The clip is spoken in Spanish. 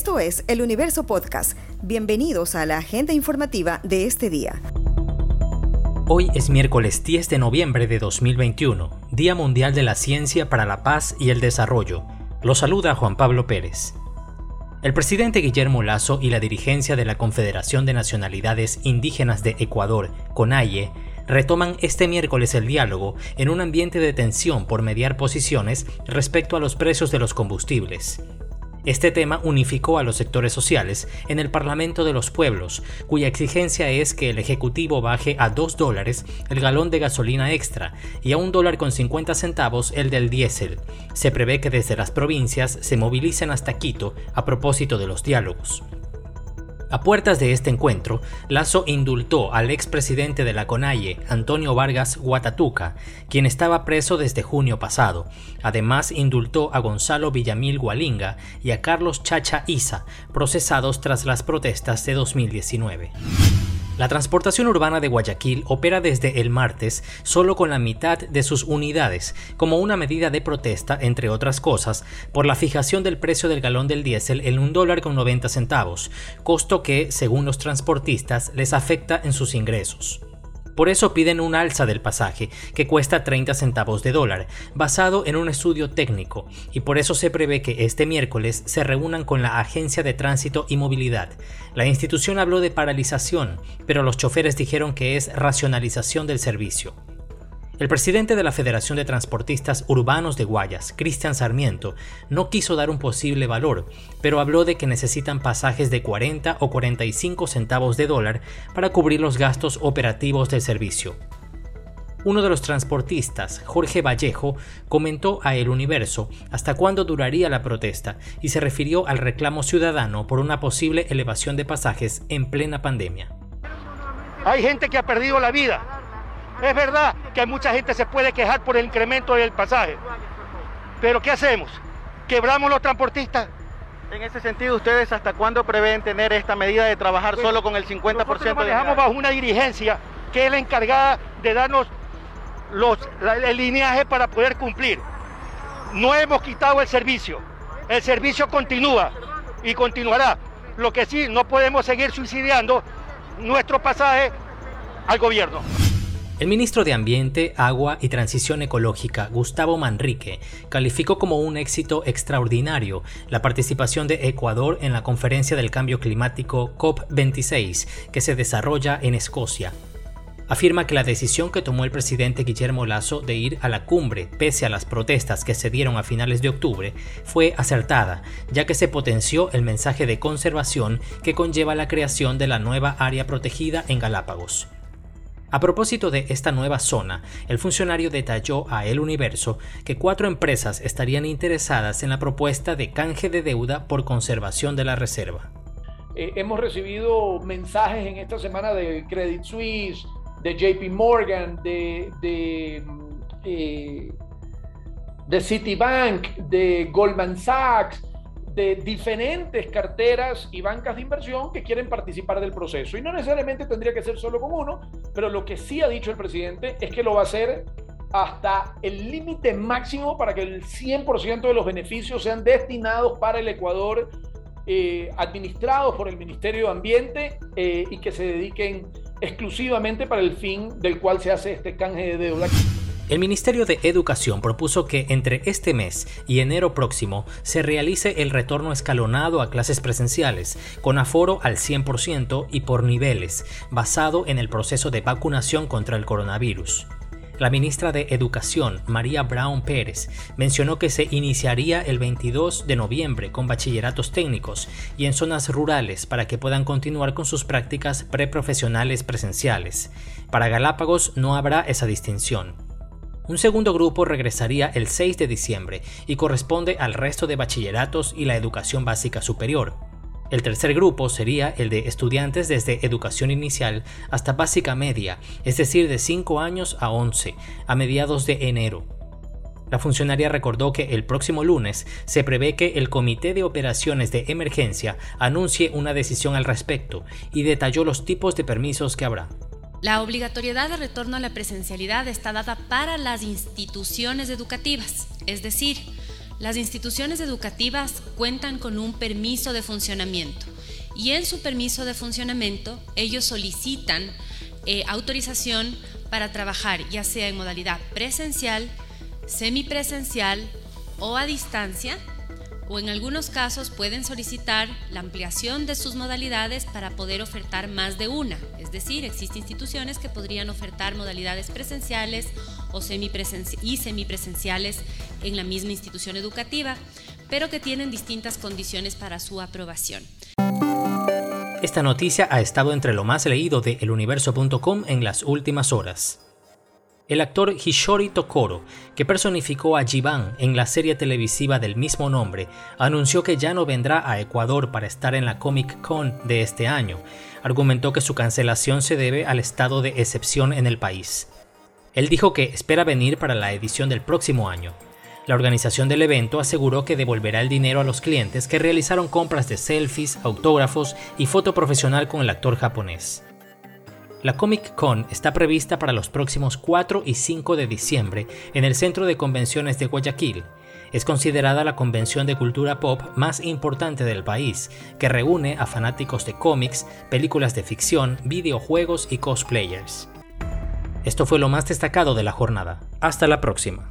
Esto es El Universo Podcast. Bienvenidos a la agenda informativa de este día. Hoy es miércoles 10 de noviembre de 2021, Día Mundial de la Ciencia para la Paz y el Desarrollo. Lo saluda Juan Pablo Pérez. El presidente Guillermo Lazo y la dirigencia de la Confederación de Nacionalidades Indígenas de Ecuador, CONAIE, retoman este miércoles el diálogo en un ambiente de tensión por mediar posiciones respecto a los precios de los combustibles. Este tema unificó a los sectores sociales en el Parlamento de los Pueblos, cuya exigencia es que el Ejecutivo baje a 2 dólares el galón de gasolina extra y a un dólar con 50 centavos el del diésel. Se prevé que desde las provincias se movilicen hasta Quito a propósito de los diálogos. A puertas de este encuentro, Lazo indultó al expresidente de la CONAIE, Antonio Vargas Guatatuca, quien estaba preso desde junio pasado. Además, indultó a Gonzalo Villamil Gualinga y a Carlos Chacha Isa, procesados tras las protestas de 2019. La transportación urbana de Guayaquil opera desde el martes solo con la mitad de sus unidades, como una medida de protesta, entre otras cosas, por la fijación del precio del galón del diésel en un dólar con 90 centavos, costo que, según los transportistas, les afecta en sus ingresos. Por eso piden un alza del pasaje, que cuesta 30 centavos de dólar, basado en un estudio técnico, y por eso se prevé que este miércoles se reúnan con la Agencia de Tránsito y Movilidad. La institución habló de paralización, pero los choferes dijeron que es racionalización del servicio. El presidente de la Federación de Transportistas Urbanos de Guayas, Cristian Sarmiento, no quiso dar un posible valor, pero habló de que necesitan pasajes de 40 o 45 centavos de dólar para cubrir los gastos operativos del servicio. Uno de los transportistas, Jorge Vallejo, comentó a El Universo hasta cuándo duraría la protesta y se refirió al reclamo ciudadano por una posible elevación de pasajes en plena pandemia. Hay gente que ha perdido la vida, es verdad que mucha gente se puede quejar por el incremento del pasaje, pero ¿qué hacemos? ¿Quebramos los transportistas? En ese sentido, ¿ustedes hasta cuándo prevén tener esta medida de trabajar solo con el 50% Nosotros manejamos bajo una dirigencia que es la encargada de darnos los, el lineaje para poder cumplir. No hemos quitado el servicio, el servicio continúa y continuará. Lo que sí, no podemos seguir subsidiando nuestro pasaje al gobierno. El ministro de Ambiente, Agua y Transición Ecológica, Gustavo Manrique, calificó como un éxito extraordinario la participación de Ecuador en la Conferencia del Cambio Climático COP26 que se desarrolla en Escocia. Afirma que la decisión que tomó el presidente Guillermo Lazo de ir a la cumbre, pese a las protestas que se dieron a finales de octubre, fue acertada, ya que se potenció el mensaje de conservación que conlleva la creación de la nueva área protegida en Galápagos. A propósito de esta nueva zona, el funcionario detalló a El Universo que cuatro empresas estarían interesadas en la propuesta de canje de deuda por conservación de la reserva. Eh, hemos recibido mensajes en esta semana de Credit Suisse, de JP Morgan, de, de, eh, de Citibank, de Goldman Sachs, de diferentes carteras y bancas de inversión que quieren participar del proceso. Y no necesariamente tendría que ser solo con uno, pero lo que sí ha dicho el presidente es que lo va a hacer hasta el límite máximo para que el 100% de los beneficios sean destinados para el Ecuador, eh, administrados por el Ministerio de Ambiente eh, y que se dediquen exclusivamente para el fin del cual se hace este canje de deuda. El Ministerio de Educación propuso que entre este mes y enero próximo se realice el retorno escalonado a clases presenciales, con aforo al 100% y por niveles, basado en el proceso de vacunación contra el coronavirus. La ministra de Educación, María Brown Pérez, mencionó que se iniciaría el 22 de noviembre con bachilleratos técnicos y en zonas rurales para que puedan continuar con sus prácticas preprofesionales presenciales. Para Galápagos no habrá esa distinción. Un segundo grupo regresaría el 6 de diciembre y corresponde al resto de bachilleratos y la educación básica superior. El tercer grupo sería el de estudiantes desde educación inicial hasta básica media, es decir, de 5 años a 11, a mediados de enero. La funcionaria recordó que el próximo lunes se prevé que el Comité de Operaciones de Emergencia anuncie una decisión al respecto y detalló los tipos de permisos que habrá. La obligatoriedad de retorno a la presencialidad está dada para las instituciones educativas, es decir, Las instituciones educativas cuentan con un permiso de funcionamiento y en su permiso de funcionamiento ellos solicitan eh, autorización para trabajar ya sea en modalidad presencial, semipresencial o a distancia o en algunos casos pueden solicitar la ampliación de sus modalidades para poder ofertar más de una. Es decir, existen instituciones que podrían ofertar modalidades presenciales o y semipresenciales en la misma institución educativa, pero que tienen distintas condiciones para su aprobación. Esta noticia ha estado entre lo más leído de eluniverso.com en las últimas horas. El actor Hishori Tokoro, que personificó a Jiban en la serie televisiva del mismo nombre, anunció que ya no vendrá a Ecuador para estar en la Comic Con de este año. Argumentó que su cancelación se debe al estado de excepción en el país. Él dijo que espera venir para la edición del próximo año. La organización del evento aseguró que devolverá el dinero a los clientes que realizaron compras de selfies, autógrafos y foto profesional con el actor japonés. La Comic Con está prevista para los próximos 4 y 5 de diciembre en el Centro de Convenciones de Guayaquil. Es considerada la convención de cultura pop más importante del país, que reúne a fanáticos de cómics, películas de ficción, videojuegos y cosplayers. Esto fue lo más destacado de la jornada. Hasta la próxima.